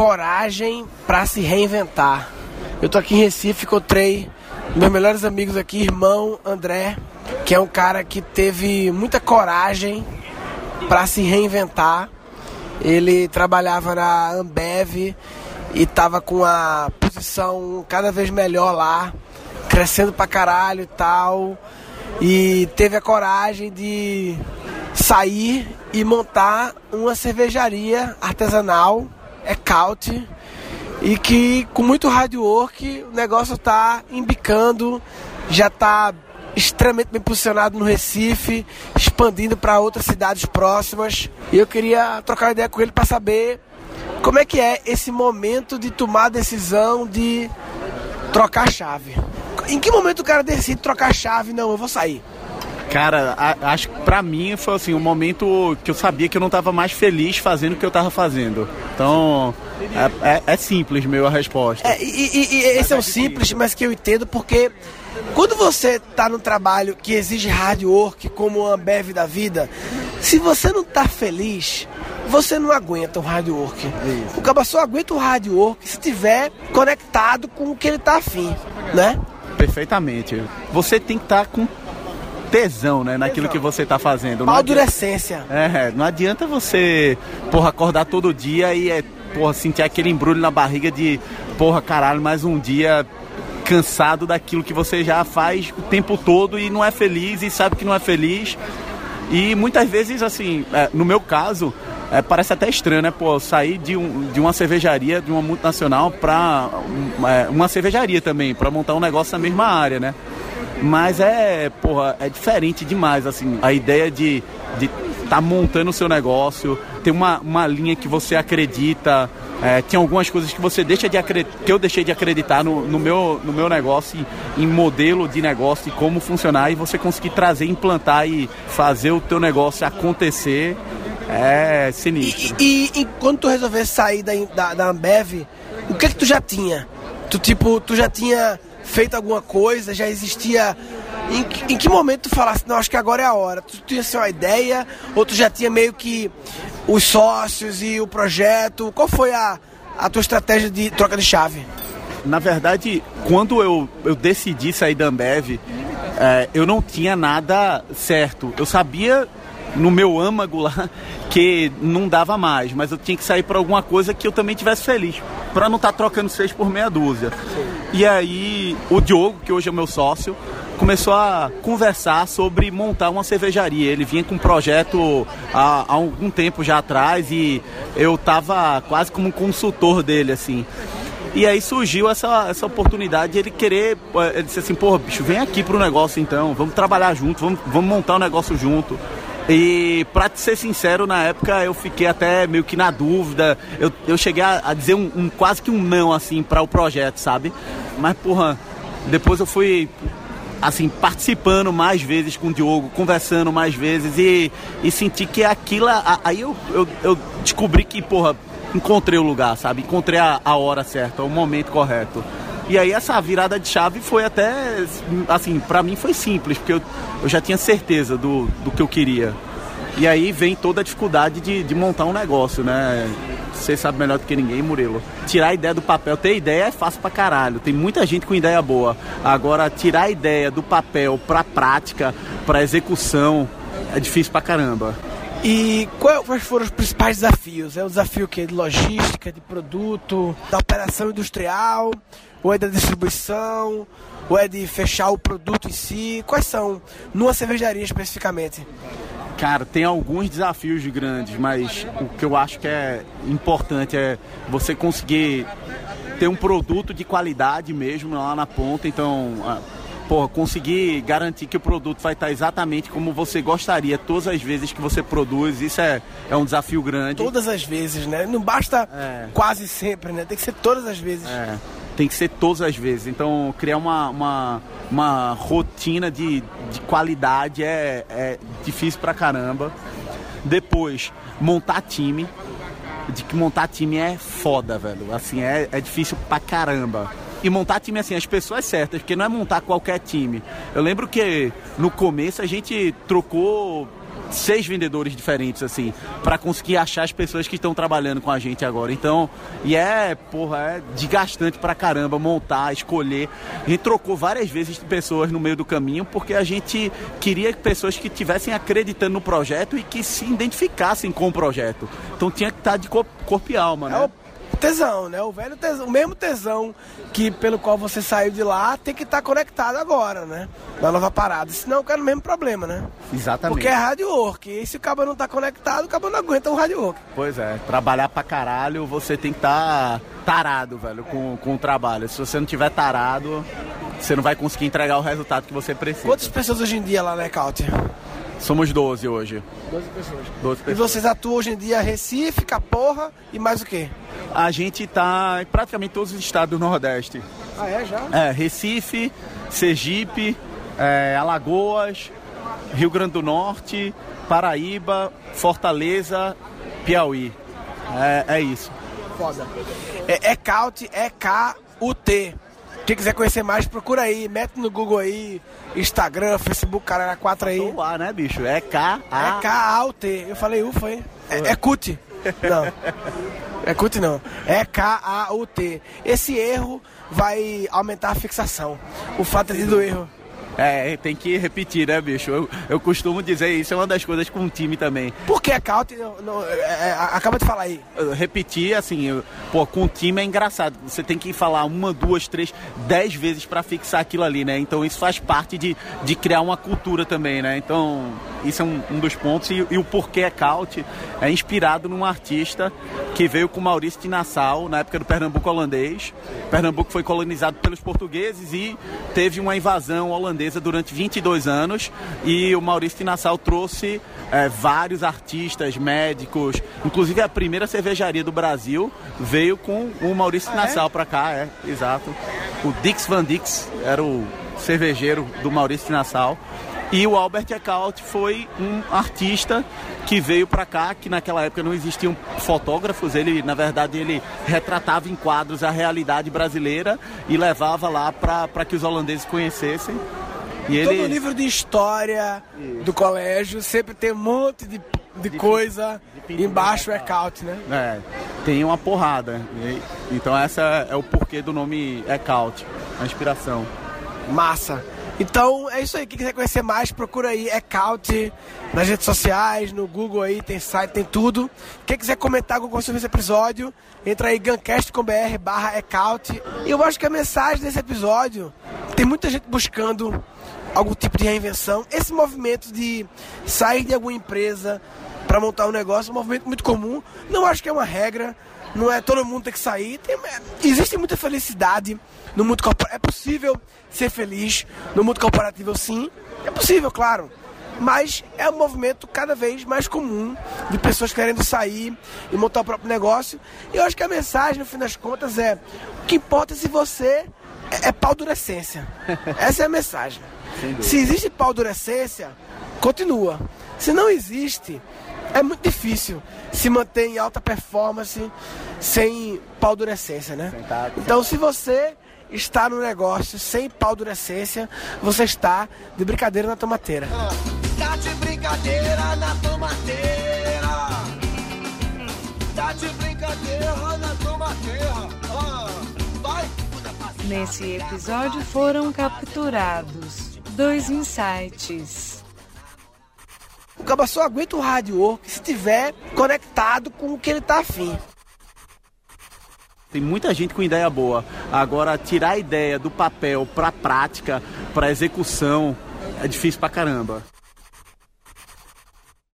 coragem para se reinventar. Eu tô aqui em Recife, encontrei meus melhores amigos aqui, irmão André, que é um cara que teve muita coragem para se reinventar. Ele trabalhava na Ambev e tava com a posição cada vez melhor lá, crescendo pra caralho e tal. E teve a coragem de sair e montar uma cervejaria artesanal, é Caute, e que com muito hard work o negócio tá embicando, já tá extremamente bem posicionado no Recife, expandindo para outras cidades próximas. E eu queria trocar ideia com ele para saber como é que é esse momento de tomar a decisão de trocar a chave. Em que momento o cara decide trocar a chave? Não, eu vou sair. Cara, a, acho que pra mim foi assim, um momento que eu sabia que eu não estava mais feliz fazendo o que eu estava fazendo. Então, é, é, é, simples meu a resposta. É, e, e, e esse é o simples, mas que eu entendo porque quando você está no trabalho que exige hard work, como a Ambev da vida, se você não está feliz, você não aguenta o hard work. Isso. O cara só aguenta o hard work se estiver conectado com o que ele está afim, né? Perfeitamente. Você tem que estar tá com tesão, né, naquilo tesão. que você está fazendo. Maldurecência. É, não adianta você, porra, acordar todo dia e é, porra, sentir aquele embrulho na barriga de, porra, caralho, mais um dia cansado daquilo que você já faz o tempo todo e não é feliz e sabe que não é feliz. E muitas vezes, assim, é, no meu caso, é, parece até estranho, né? Pô, sair de, um, de uma cervejaria, de uma multinacional, para um, é, uma cervejaria também, para montar um negócio na mesma área, né? Mas é, porra, é diferente demais, assim, a ideia de de tá montando o seu negócio, tem uma, uma linha que você acredita, é, tem algumas coisas que você deixa de acreditar, que eu deixei de acreditar no, no, meu, no meu negócio, em modelo de negócio e como funcionar, e você conseguir trazer, implantar e fazer o teu negócio acontecer é sinistro. E, e, quando tu resolveu sair da, da, da Ambev, o que que tu já tinha? Tu tipo, tu já tinha feito alguma coisa, já existia. Em, que, em que momento tu falasse, não, acho que agora é a hora? Tu, tu tinha assim, uma ideia, ou tu já tinha meio que os sócios e o projeto? Qual foi a, a tua estratégia de troca de chave? Na verdade, quando eu, eu decidi sair da Ambev, é, eu não tinha nada certo. Eu sabia no meu âmago lá que não dava mais, mas eu tinha que sair para alguma coisa que eu também tivesse feliz, para não estar tá trocando seis por meia dúzia. E aí o Diogo, que hoje é meu sócio, começou a conversar sobre montar uma cervejaria. Ele vinha com um projeto há, há algum tempo já atrás e eu estava quase como um consultor dele, assim. E aí surgiu essa, essa oportunidade de ele querer. Eh, ele disse assim: pô, bicho, vem aqui pro negócio então, vamos trabalhar junto, vamos, vamos montar um negócio junto. E pra te ser sincero, na época eu fiquei até meio que na dúvida. Eu, eu cheguei a, a dizer um, um, quase que um não, assim, para o projeto, sabe? Mas, porra, depois eu fui, assim, participando mais vezes com o Diogo, conversando mais vezes e, e senti que aquilo. Aí eu, eu, eu descobri que, porra, encontrei o lugar, sabe? Encontrei a, a hora certa, o momento correto. E aí essa virada de chave foi até, assim, para mim foi simples, porque eu, eu já tinha certeza do, do que eu queria. E aí vem toda a dificuldade de, de montar um negócio, né? Você sabe melhor do que ninguém, Murilo. Tirar a ideia do papel, ter ideia é fácil pra caralho. Tem muita gente com ideia boa. Agora, tirar a ideia do papel pra prática, pra execução, é difícil pra caramba. E quais foram os principais desafios? É o desafio que de logística, de produto, da operação industrial, ou é da distribuição, ou é de fechar o produto em si? Quais são, numa cervejaria especificamente? Cara, tem alguns desafios grandes, mas o que eu acho que é importante é você conseguir ter um produto de qualidade mesmo lá na ponta. Então, porra, conseguir garantir que o produto vai estar exatamente como você gostaria todas as vezes que você produz, isso é, é um desafio grande. Todas as vezes, né? Não basta é. quase sempre, né? Tem que ser todas as vezes. É tem que ser todas as vezes. Então, criar uma, uma, uma rotina de, de qualidade é, é difícil pra caramba. Depois, montar time. De que montar time é foda, velho. Assim, é, é difícil pra caramba. E montar time, assim, as pessoas certas, porque não é montar qualquer time. Eu lembro que no começo a gente trocou seis vendedores diferentes, assim, para conseguir achar as pessoas que estão trabalhando com a gente agora. Então, e é, porra, é desgastante pra caramba montar, escolher. A gente trocou várias vezes de pessoas no meio do caminho porque a gente queria pessoas que tivessem acreditando no projeto e que se identificassem com o projeto. Então tinha que estar de corpo, corpo e alma, né? É o tesão, né? O velho tesão, o mesmo tesão que pelo qual você saiu de lá tem que estar conectado agora, né? Na nova parada. Senão quero o mesmo problema, né? Exatamente. Porque é rádio work. E se o cabo não tá conectado, o cabo não aguenta um rádio work. Pois é, trabalhar pra caralho, você tem que estar tá tarado, velho, com, com o trabalho. Se você não tiver tarado, você não vai conseguir entregar o resultado que você precisa. Quantas pessoas hoje em dia lá na Ecaute? Somos 12 hoje. 12 pessoas. 12 E pessoas. vocês atuam hoje em dia Recife, Caporra e mais o quê? A gente tá em praticamente todos os estados do Nordeste. Ah, é? Já? É, Recife, Sergipe, é, Alagoas, Rio Grande do Norte, Paraíba, Fortaleza, Piauí. É, é isso. Foda. É Ecaute, E-K-U-T. Quem quiser conhecer mais, procura aí. Mete no Google aí. Instagram, Facebook, Caralho 4 aí. Ou A, né, bicho? É K, A. É K-A-U-T. Eu falei ufa, hein? É, é CUT. Não. É CUT não. É K-A-U-T. Esse erro vai aumentar a fixação. O fato de do erro. É, tem que repetir, né, bicho? Eu, eu costumo dizer isso, é uma das coisas com o time também. Por que Caute? Não, não, é, é, acaba de falar aí. Repetir, assim, pô, com o time é engraçado. Você tem que falar uma, duas, três, dez vezes pra fixar aquilo ali, né? Então isso faz parte de, de criar uma cultura também, né? Então, isso é um, um dos pontos. E, e o porquê é Caute é inspirado num artista que veio com Maurício de Nassau, na época do Pernambuco holandês. Pernambuco foi colonizado pelos portugueses e teve uma invasão holandesa durante 22 anos. E o Maurício de Nassau trouxe eh, vários artistas, médicos, inclusive a primeira cervejaria do Brasil veio com o Maurício de Nassau pra cá, é, exato. O Dix Van Dix era o cervejeiro do Maurício Nassau. E o Albert Eckhout foi um artista que veio para cá, que naquela época não existiam fotógrafos, ele, na verdade, ele retratava em quadros a realidade brasileira e levava lá para que os holandeses conhecessem. E Todo ele livro de história do colégio sempre tem um monte de, de coisa. pintura Embaixo é. Caute, né? é, tem uma porrada. E- então essa é o porquê do nome Eckhout, a inspiração. Massa. Então é isso aí. Quem quiser conhecer mais, procura aí Ecaute nas redes sociais, no Google aí, tem site, tem tudo. Quem quiser comentar alguma coisa sobre esse episódio, entra aí gancast.com.br barra Ecaute. E eu acho que a mensagem desse episódio tem muita gente buscando algum tipo de reinvenção. Esse movimento de sair de alguma empresa para montar um negócio é um movimento muito comum. Não acho que é uma regra. Não é todo mundo tem que sair. Tem- é, existe muita felicidade no mundo corporativo. É possível ser feliz no mundo corporativo, sim. É possível, claro. Mas é um movimento cada vez mais comum de pessoas querendo sair e montar o próprio negócio. E eu acho que a mensagem, no fim das contas, é: o que importa é se você é, é pau dura essência. Essa é a mensagem. Se existe essência, continua. Se não existe, é muito difícil se manter em alta performance sem essência, né? tá- Então, se você está no negócio sem essência, você está de brincadeira na tomateira. Tá de brincadeira na tomateira. Tá de brincadeira na tomateira. Ah, vai. Nesse episódio foram capturados dois insights. O cara só aguenta o rádio work se tiver conectado com o que ele tá afim. Tem muita gente com ideia boa. Agora, tirar a ideia do papel pra prática, pra execução, é difícil pra caramba.